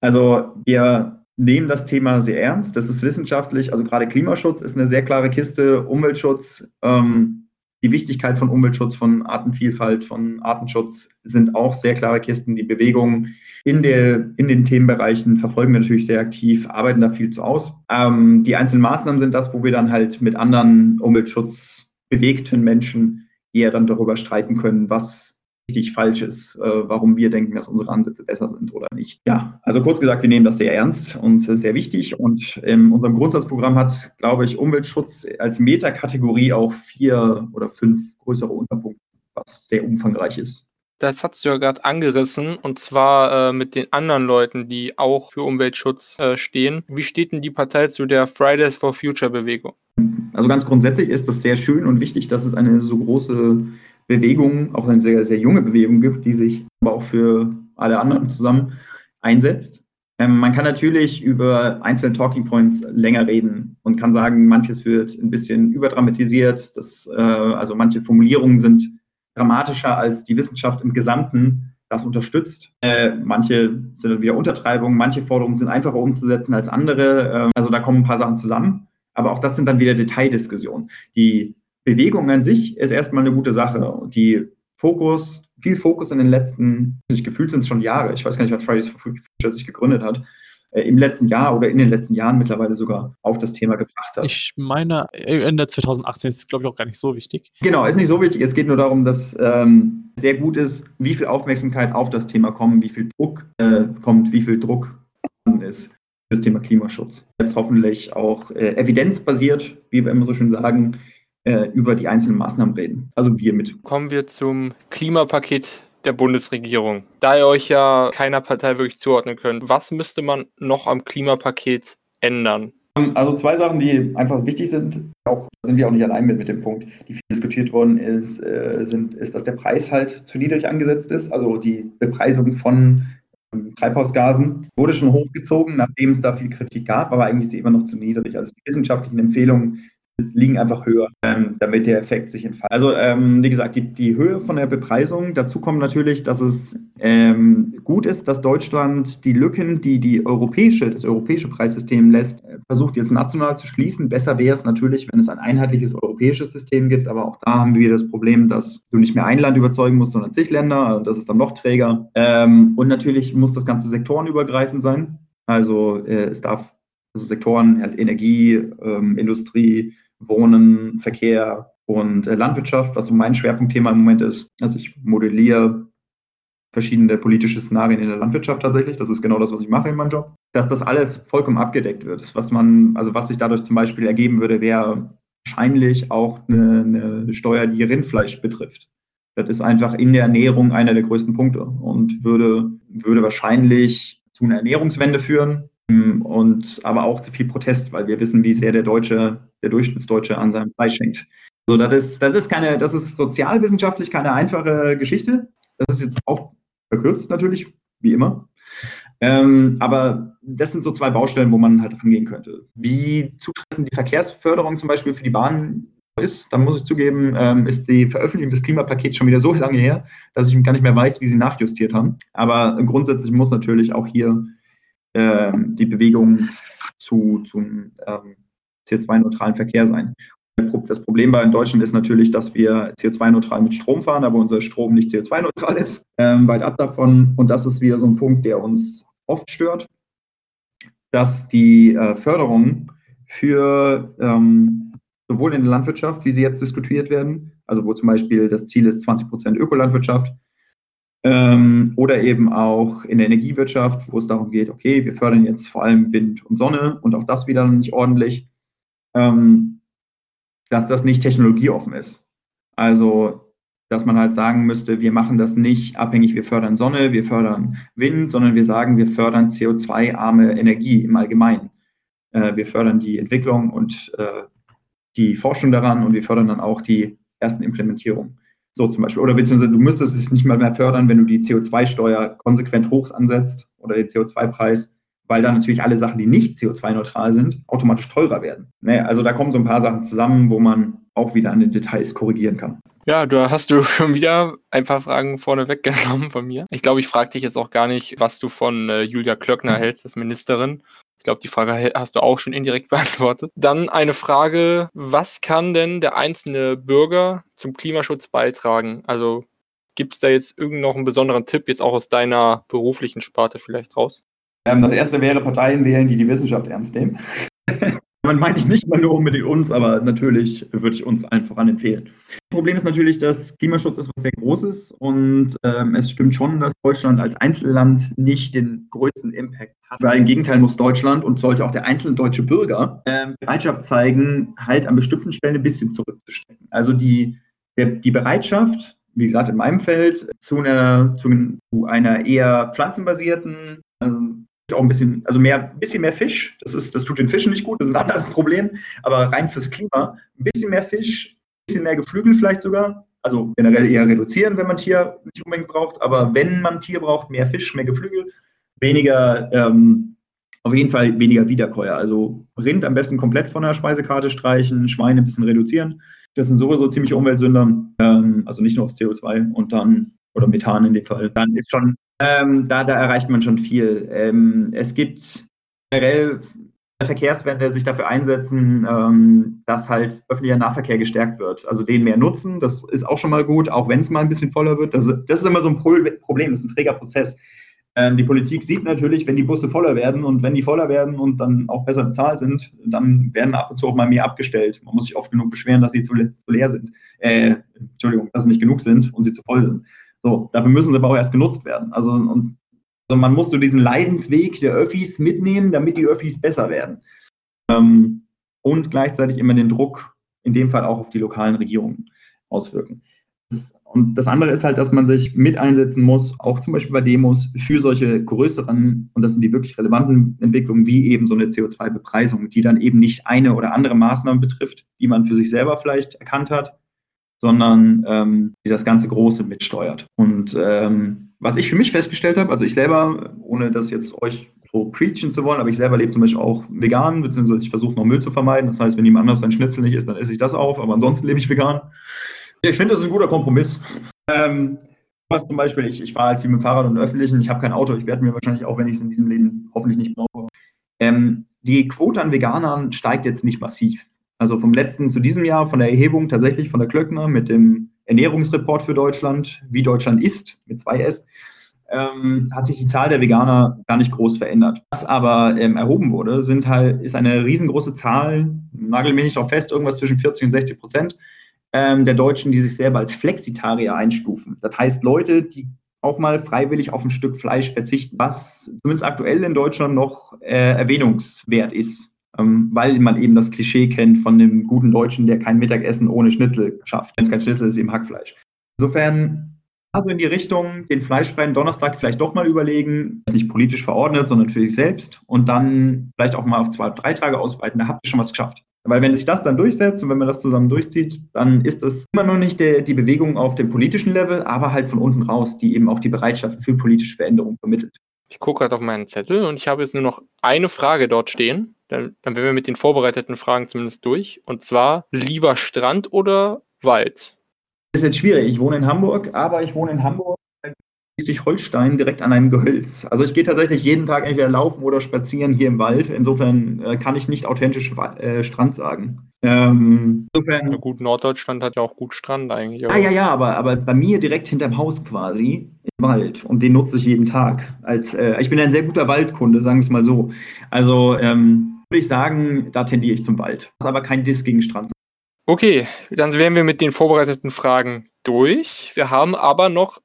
Also wir nehmen das Thema sehr ernst. Das ist wissenschaftlich, also gerade Klimaschutz ist eine sehr klare Kiste, Umweltschutz, ähm, die Wichtigkeit von Umweltschutz, von Artenvielfalt, von Artenschutz sind auch sehr klare Kisten. Die Bewegungen in, in den Themenbereichen verfolgen wir natürlich sehr aktiv, arbeiten da viel zu aus. Ähm, die einzelnen Maßnahmen sind das, wo wir dann halt mit anderen umweltschutzbewegten Menschen eher dann darüber streiten können, was richtig falsch ist, äh, warum wir denken, dass unsere Ansätze besser sind oder nicht. Ja, also kurz gesagt, wir nehmen das sehr ernst und sehr wichtig. Und in unserem Grundsatzprogramm hat, glaube ich, Umweltschutz als Metakategorie auch vier oder fünf größere Unterpunkte, was sehr umfangreich ist. Das hast du ja gerade angerissen, und zwar äh, mit den anderen Leuten, die auch für Umweltschutz äh, stehen. Wie steht denn die Partei zu der Fridays for Future Bewegung? Also ganz grundsätzlich ist das sehr schön und wichtig, dass es eine so große Bewegung, auch eine sehr, sehr junge Bewegung gibt, die sich aber auch für alle anderen zusammen einsetzt. Ähm, man kann natürlich über einzelne Talking Points länger reden und kann sagen, manches wird ein bisschen überdramatisiert, das, äh, also manche Formulierungen sind dramatischer als die Wissenschaft im Gesamten das unterstützt. Äh, manche sind wieder Untertreibungen, manche Forderungen sind einfacher umzusetzen als andere. Äh, also da kommen ein paar Sachen zusammen. Aber auch das sind dann wieder Detaildiskussionen. Die Bewegung an sich ist erstmal eine gute Sache. Die Fokus, viel Fokus in den letzten, nicht gefühlt sind es schon Jahre, ich weiß gar nicht, wann Fridays for Future sich gegründet hat, äh, im letzten Jahr oder in den letzten Jahren mittlerweile sogar auf das Thema gebracht hat. Ich meine, Ende 2018 ist es, glaube ich, auch gar nicht so wichtig. Genau, ist nicht so wichtig. Es geht nur darum, dass ähm, sehr gut ist, wie viel Aufmerksamkeit auf das Thema kommt, wie viel Druck äh, kommt, wie viel Druck ist das Thema Klimaschutz. Jetzt hoffentlich auch äh, evidenzbasiert, wie wir immer so schön sagen, äh, über die einzelnen Maßnahmen reden. Also wir mit. Kommen wir zum Klimapaket der Bundesregierung. Da ihr euch ja keiner Partei wirklich zuordnen könnt, was müsste man noch am Klimapaket ändern? Also zwei Sachen, die einfach wichtig sind, auch sind wir auch nicht allein mit, mit dem Punkt, die viel diskutiert worden ist, äh, sind, ist, dass der Preis halt zu niedrig angesetzt ist. Also die Bepreisung von ähm, Treibhausgasen wurde schon hochgezogen, nachdem es da viel Kritik gab, aber eigentlich ist sie immer noch zu niedrig. Also die wissenschaftlichen Empfehlungen liegen einfach höher, ähm, damit der Effekt sich entfaltet. Also ähm, wie gesagt, die, die Höhe von der Bepreisung, dazu kommt natürlich, dass es ähm, gut ist, dass Deutschland die Lücken, die die europäische, das europäische Preissystem lässt, äh, versucht jetzt national zu schließen. Besser wäre es natürlich, wenn es ein einheitliches europäisches System gibt, aber auch da haben wir das Problem, dass du nicht mehr ein Land überzeugen musst, sondern zig Länder. Das ist dann noch träger. Ähm, und natürlich muss das Ganze sektorenübergreifend sein. Also äh, es darf also Sektoren halt Energie, ähm, Industrie, Wohnen, Verkehr und äh, Landwirtschaft, was so mein Schwerpunktthema im Moment ist. Also ich modelliere verschiedene politische Szenarien in der Landwirtschaft tatsächlich. Das ist genau das, was ich mache in meinem Job. Dass das alles vollkommen abgedeckt wird. Was man, also was sich dadurch zum Beispiel ergeben würde, wäre wahrscheinlich auch eine, eine Steuer, die Rindfleisch betrifft. Das ist einfach in der Ernährung einer der größten Punkte und würde, würde wahrscheinlich zu einer Ernährungswende führen, und aber auch zu viel Protest, weil wir wissen, wie sehr der Deutsche, der Durchschnittsdeutsche an seinem Fleisch hängt. So, das ist, das ist keine, das ist sozialwissenschaftlich keine einfache Geschichte. Das ist jetzt auch verkürzt natürlich, wie immer. Ähm, aber das sind so zwei Baustellen, wo man halt rangehen könnte. Wie zutreffend die Verkehrsförderung zum Beispiel für die Bahn ist, dann muss ich zugeben, ähm, ist die Veröffentlichung des Klimapakets schon wieder so lange her, dass ich gar nicht mehr weiß, wie sie nachjustiert haben. Aber grundsätzlich muss natürlich auch hier ähm, die Bewegung zu, zum ähm, CO2-neutralen Verkehr sein. Das Problem bei in Deutschland ist natürlich, dass wir CO2-neutral mit Strom fahren, aber unser Strom nicht CO2-neutral ist, ähm, weit ab davon. Und das ist wieder so ein Punkt, der uns oft stört, dass die äh, Förderung für ähm, sowohl in der Landwirtschaft, wie sie jetzt diskutiert werden, also wo zum Beispiel das Ziel ist 20 Prozent Ökolandwirtschaft, ähm, oder eben auch in der Energiewirtschaft, wo es darum geht, okay, wir fördern jetzt vor allem Wind und Sonne und auch das wieder nicht ordentlich, ähm, dass das nicht technologieoffen ist. Also, dass man halt sagen müsste, wir machen das nicht abhängig, wir fördern Sonne, wir fördern Wind, sondern wir sagen, wir fördern CO2-arme Energie im Allgemeinen. Äh, wir fördern die Entwicklung und äh, die Forschung daran und wir fördern dann auch die ersten Implementierungen. So zum Beispiel. Oder beziehungsweise du müsstest es nicht mal mehr fördern, wenn du die CO2-Steuer konsequent hoch ansetzt oder den CO2-Preis, weil dann natürlich alle Sachen, die nicht CO2-neutral sind, automatisch teurer werden. Ne? Also da kommen so ein paar Sachen zusammen, wo man auch wieder an den Details korrigieren kann. Ja, da hast du schon wieder ein paar Fragen vorne weggenommen von mir. Ich glaube, ich frage dich jetzt auch gar nicht, was du von äh, Julia Klöckner hältst als Ministerin. Ich glaube, die Frage hast du auch schon indirekt beantwortet. Dann eine Frage, was kann denn der einzelne Bürger zum Klimaschutz beitragen? Also gibt es da jetzt irgend noch einen besonderen Tipp, jetzt auch aus deiner beruflichen Sparte vielleicht raus? Ähm, das erste wäre Parteien wählen, die die Wissenschaft ernst nehmen. Man meine ich nicht mal nur unbedingt uns, aber natürlich würde ich uns allen voran empfehlen. Das Problem ist natürlich, dass Klimaschutz ist was sehr Großes und ähm, es stimmt schon, dass Deutschland als Einzelland nicht den größten Impact hat. Weil im Gegenteil muss Deutschland und sollte auch der einzelne deutsche Bürger ähm, Bereitschaft zeigen, halt an bestimmten Stellen ein bisschen zurückzustecken. Also die, der, die Bereitschaft, wie gesagt, in meinem Feld zu einer, zu einer eher pflanzenbasierten, ähm, auch ein bisschen, also mehr, ein bisschen mehr Fisch. Das, ist, das tut den Fischen nicht gut, das ist ein anderes Problem. Aber rein fürs Klima, ein bisschen mehr Fisch, ein bisschen mehr Geflügel vielleicht sogar. Also generell eher reduzieren, wenn man Tier nicht unbedingt braucht. Aber wenn man Tier braucht, mehr Fisch, mehr Geflügel, weniger, ähm, auf jeden Fall weniger Wiederkäuer. Also Rind am besten komplett von der Speisekarte streichen, Schweine ein bisschen reduzieren. Das sind sowieso ziemliche Umweltsünder. Ähm, also nicht nur aufs CO2 und dann, oder Methan in dem Fall. Dann ist schon ähm, da, da erreicht man schon viel. Ähm, es gibt generell Verkehrswende sich dafür einsetzen, ähm, dass halt öffentlicher Nahverkehr gestärkt wird. Also den mehr nutzen, das ist auch schon mal gut, auch wenn es mal ein bisschen voller wird. Das, das ist immer so ein Problem, das ist ein träger Prozess. Ähm, die Politik sieht natürlich, wenn die Busse voller werden und wenn die voller werden und dann auch besser bezahlt sind, dann werden ab und zu auch mal mehr abgestellt. Man muss sich oft genug beschweren, dass sie zu, zu leer sind. Äh, Entschuldigung, dass sie nicht genug sind und sie zu voll sind. So, dafür müssen sie aber auch erst genutzt werden. Also, und, also man muss so diesen Leidensweg der Öffis mitnehmen, damit die Öffis besser werden. Ähm, und gleichzeitig immer den Druck, in dem Fall auch auf die lokalen Regierungen auswirken. Das, und das andere ist halt, dass man sich mit einsetzen muss, auch zum Beispiel bei Demos, für solche größeren, und das sind die wirklich relevanten Entwicklungen, wie eben so eine CO2-Bepreisung, die dann eben nicht eine oder andere Maßnahme betrifft, die man für sich selber vielleicht erkannt hat, sondern ähm, die das ganze Große mitsteuert. Und ähm, was ich für mich festgestellt habe, also ich selber, ohne das jetzt euch so preachen zu wollen, aber ich selber lebe zum Beispiel auch vegan, beziehungsweise ich versuche noch Müll zu vermeiden. Das heißt, wenn jemand anders sein Schnitzel nicht isst, dann esse ich das auf, aber ansonsten lebe ich vegan. Ich finde, das ist ein guter Kompromiss. Ähm, was zum Beispiel, ich, ich fahre halt viel mit dem Fahrrad und öffentlichen, ich habe kein Auto, ich werde mir wahrscheinlich auch, wenn ich es in diesem Leben hoffentlich nicht brauche. Ähm, die Quote an Veganern steigt jetzt nicht massiv. Also vom letzten zu diesem Jahr, von der Erhebung tatsächlich von der Klöckner mit dem Ernährungsreport für Deutschland, wie Deutschland ist, mit zwei S, ähm, hat sich die Zahl der Veganer gar nicht groß verändert. Was aber ähm, erhoben wurde, sind halt, ist eine riesengroße Zahl, nagel mich nicht darauf fest, irgendwas zwischen 40 und 60 Prozent ähm, der Deutschen, die sich selber als Flexitarier einstufen. Das heißt Leute, die auch mal freiwillig auf ein Stück Fleisch verzichten, was zumindest aktuell in Deutschland noch äh, erwähnungswert ist, weil man eben das Klischee kennt von dem guten Deutschen, der kein Mittagessen ohne Schnitzel schafft. Wenn es kein Schnitzel ist, eben Hackfleisch. Insofern also in die Richtung, den fleischfreien Donnerstag vielleicht doch mal überlegen, nicht politisch verordnet, sondern für sich selbst und dann vielleicht auch mal auf zwei, drei Tage ausweiten, da habt ihr schon was geschafft. Weil wenn sich das dann durchsetzt und wenn man das zusammen durchzieht, dann ist das immer noch nicht der, die Bewegung auf dem politischen Level, aber halt von unten raus, die eben auch die Bereitschaft für politische Veränderung vermittelt. Ich gucke gerade auf meinen Zettel und ich habe jetzt nur noch eine Frage dort stehen. Dann, dann wären wir mit den vorbereiteten Fragen zumindest durch. Und zwar lieber Strand oder Wald? Das ist jetzt schwierig. Ich wohne in Hamburg, aber ich wohne in Hamburg Schleswig-Holstein direkt an einem Gehölz. Also ich gehe tatsächlich jeden Tag entweder laufen oder spazieren hier im Wald. Insofern äh, kann ich nicht authentisch äh, Strand sagen. Ähm, insofern. Ja, gut, Norddeutschland hat ja auch gut Strand eigentlich. Ja, ja, ja, aber, aber bei mir direkt hinterm Haus quasi im Wald. Und den nutze ich jeden Tag. Als, äh, ich bin ein sehr guter Waldkunde, sagen wir es mal so. Also ähm, würde ich sagen, da tendiere ich zum Wald. Das ist aber kein Diss gegen Strand. Okay, dann wären wir mit den vorbereiteten Fragen durch. Wir haben aber noch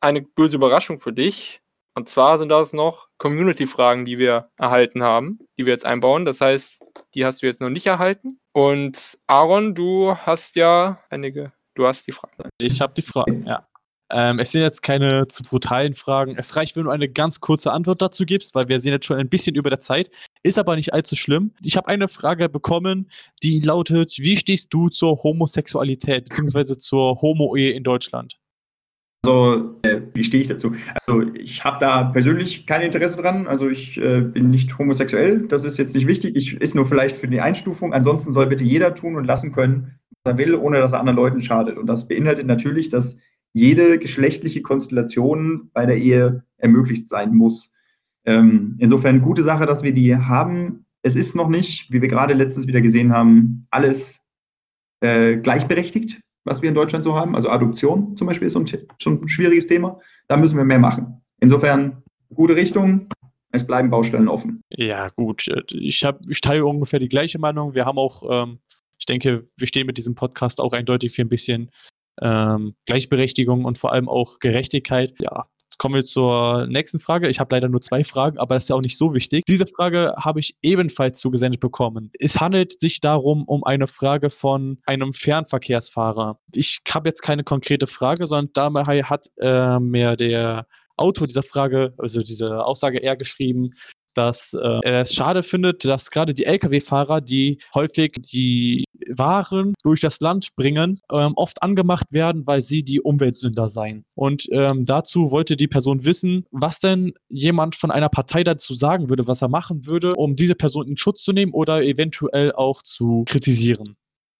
eine böse Überraschung für dich. Und zwar sind das noch Community-Fragen, die wir erhalten haben, die wir jetzt einbauen. Das heißt, die hast du jetzt noch nicht erhalten. Und Aaron, du hast ja einige, du hast die Fragen. Ich habe die Fragen, ja. Ähm, es sind jetzt keine zu brutalen Fragen. Es reicht, wenn du eine ganz kurze Antwort dazu gibst, weil wir sind jetzt schon ein bisschen über der Zeit. Ist aber nicht allzu schlimm. Ich habe eine Frage bekommen, die lautet: Wie stehst du zur Homosexualität bzw. zur Homo-Ehe in Deutschland? Also, äh, wie stehe ich dazu? Also, ich habe da persönlich kein Interesse dran. Also, ich äh, bin nicht homosexuell. Das ist jetzt nicht wichtig. Ich ist nur vielleicht für die Einstufung. Ansonsten soll bitte jeder tun und lassen können, was er will, ohne dass er anderen Leuten schadet. Und das beinhaltet natürlich, dass jede geschlechtliche Konstellation bei der Ehe ermöglicht sein muss. Ähm, insofern gute Sache, dass wir die haben. Es ist noch nicht, wie wir gerade letztens wieder gesehen haben, alles äh, gleichberechtigt was wir in Deutschland so haben. Also Adoption zum Beispiel ist schon ein schwieriges Thema. Da müssen wir mehr machen. Insofern gute Richtung. Es bleiben Baustellen offen. Ja, gut. Ich, hab, ich teile ungefähr die gleiche Meinung. Wir haben auch, ähm, ich denke, wir stehen mit diesem Podcast auch eindeutig für ein bisschen ähm, Gleichberechtigung und vor allem auch Gerechtigkeit. Ja, kommen wir zur nächsten Frage. Ich habe leider nur zwei Fragen, aber das ist ja auch nicht so wichtig. Diese Frage habe ich ebenfalls zugesendet bekommen. Es handelt sich darum um eine Frage von einem Fernverkehrsfahrer. Ich habe jetzt keine konkrete Frage, sondern dabei hat äh, mir der Autor dieser Frage, also diese Aussage eher geschrieben, dass äh, er es schade findet, dass gerade die Lkw-Fahrer, die häufig die Waren durch das Land bringen, ähm, oft angemacht werden, weil sie die Umweltsünder seien. Und ähm, dazu wollte die Person wissen, was denn jemand von einer Partei dazu sagen würde, was er machen würde, um diese Person in Schutz zu nehmen oder eventuell auch zu kritisieren.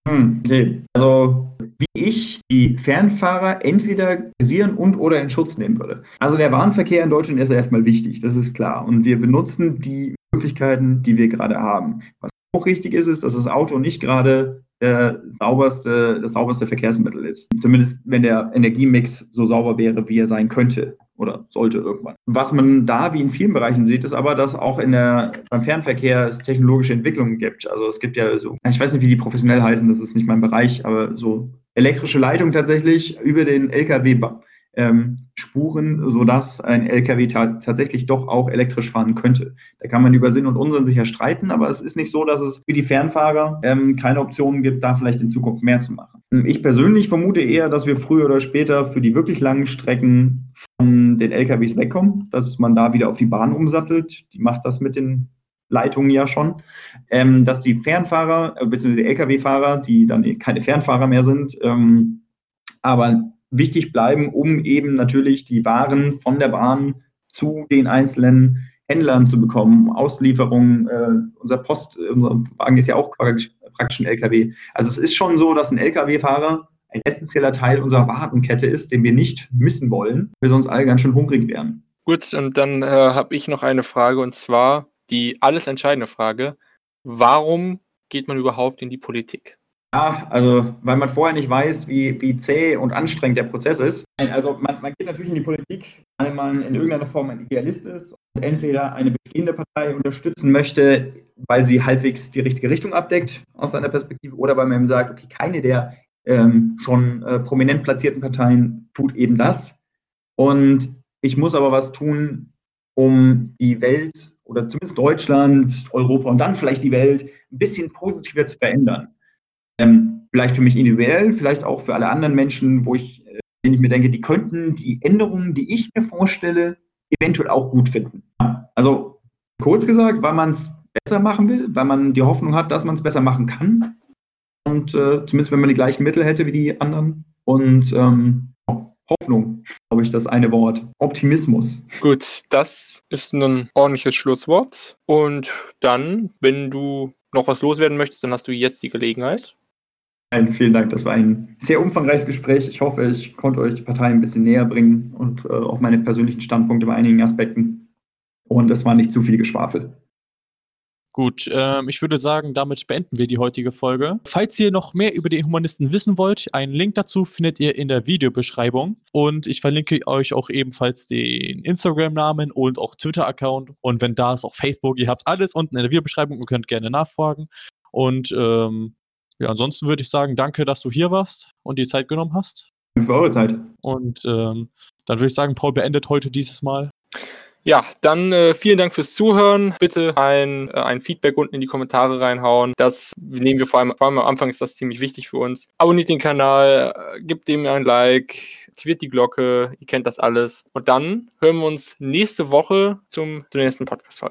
Hm, okay, also wie ich die Fernfahrer entweder kritisieren und oder in Schutz nehmen würde. Also der Warenverkehr in Deutschland ist ja erstmal wichtig, das ist klar. Und wir benutzen die Möglichkeiten, die wir gerade haben. Was auch richtig ist, ist, dass das Auto nicht gerade der sauberste, das sauberste Verkehrsmittel ist. Zumindest wenn der Energiemix so sauber wäre, wie er sein könnte oder sollte irgendwann. Was man da wie in vielen Bereichen sieht, ist aber, dass auch in der, beim Fernverkehr es technologische Entwicklungen gibt. Also es gibt ja so, ich weiß nicht, wie die professionell heißen, das ist nicht mein Bereich, aber so elektrische Leitung tatsächlich über den LKW ähm, Spuren, sodass ein LKW ta tatsächlich doch auch elektrisch fahren könnte. Da kann man über Sinn und Unsinn sicher streiten, aber es ist nicht so, dass es für die Fernfahrer ähm, keine Optionen gibt, da vielleicht in Zukunft mehr zu machen. Ich persönlich vermute eher, dass wir früher oder später für die wirklich langen Strecken von den LKWs wegkommen, dass man da wieder auf die Bahn umsattelt. Die macht das mit den Leitungen ja schon, ähm, dass die Fernfahrer äh, bzw. die Lkw-Fahrer, die dann keine Fernfahrer mehr sind, ähm, aber wichtig bleiben, um eben natürlich die Waren von der Bahn zu den einzelnen Händlern zu bekommen, Auslieferungen, äh, unser Post, unser Wagen ist ja auch praktisch ein LKW. Also es ist schon so, dass ein LKW-Fahrer ein essentieller Teil unserer Warenkette ist, den wir nicht missen wollen, wir sonst alle ganz schön hungrig wären. Gut, und dann äh, habe ich noch eine Frage und zwar die alles entscheidende Frage. Warum geht man überhaupt in die Politik? Ja, also weil man vorher nicht weiß, wie, wie zäh und anstrengend der Prozess ist. Also man, man geht natürlich in die Politik, weil man in irgendeiner Form ein Idealist ist und entweder eine bestehende Partei unterstützen möchte, weil sie halbwegs die richtige Richtung abdeckt aus seiner Perspektive, oder weil man eben sagt, okay, keine der ähm, schon äh, prominent platzierten Parteien tut eben das. Und ich muss aber was tun, um die Welt oder zumindest Deutschland, Europa und dann vielleicht die Welt ein bisschen positiver zu verändern. Ähm, vielleicht für mich individuell, vielleicht auch für alle anderen Menschen, wo ich, äh, denen ich mir denke, die könnten die Änderungen, die ich mir vorstelle, eventuell auch gut finden. Also kurz gesagt, weil man es besser machen will, weil man die Hoffnung hat, dass man es besser machen kann. Und äh, zumindest wenn man die gleichen Mittel hätte wie die anderen. Und ähm, Hoffnung, glaube ich, das eine Wort. Optimismus. Gut, das ist ein ordentliches Schlusswort. Und dann, wenn du noch was loswerden möchtest, dann hast du jetzt die Gelegenheit. Vielen Dank, das war ein sehr umfangreiches Gespräch. Ich hoffe, ich konnte euch die Partei ein bisschen näher bringen und äh, auch meine persönlichen Standpunkte bei einigen Aspekten. Und es war nicht zu viel Geschwafel. Gut, ähm, ich würde sagen, damit beenden wir die heutige Folge. Falls ihr noch mehr über die Humanisten wissen wollt, einen Link dazu findet ihr in der Videobeschreibung. Und ich verlinke euch auch ebenfalls den Instagram-Namen und auch Twitter-Account. Und wenn da ist, auch Facebook. Ihr habt alles unten in der Videobeschreibung und könnt gerne nachfragen. Und ähm, ja, ansonsten würde ich sagen, danke, dass du hier warst und die Zeit genommen hast. Danke für eure Zeit. Und ähm, dann würde ich sagen, Paul beendet heute dieses Mal. Ja, dann äh, vielen Dank fürs Zuhören. Bitte ein, äh, ein Feedback unten in die Kommentare reinhauen. Das nehmen wir vor allem, vor allem am Anfang ist das ziemlich wichtig für uns. Abonniert den Kanal, äh, gebt dem ein Like, aktiviert die Glocke, ihr kennt das alles. Und dann hören wir uns nächste Woche zum, zum nächsten Podcast-Fall.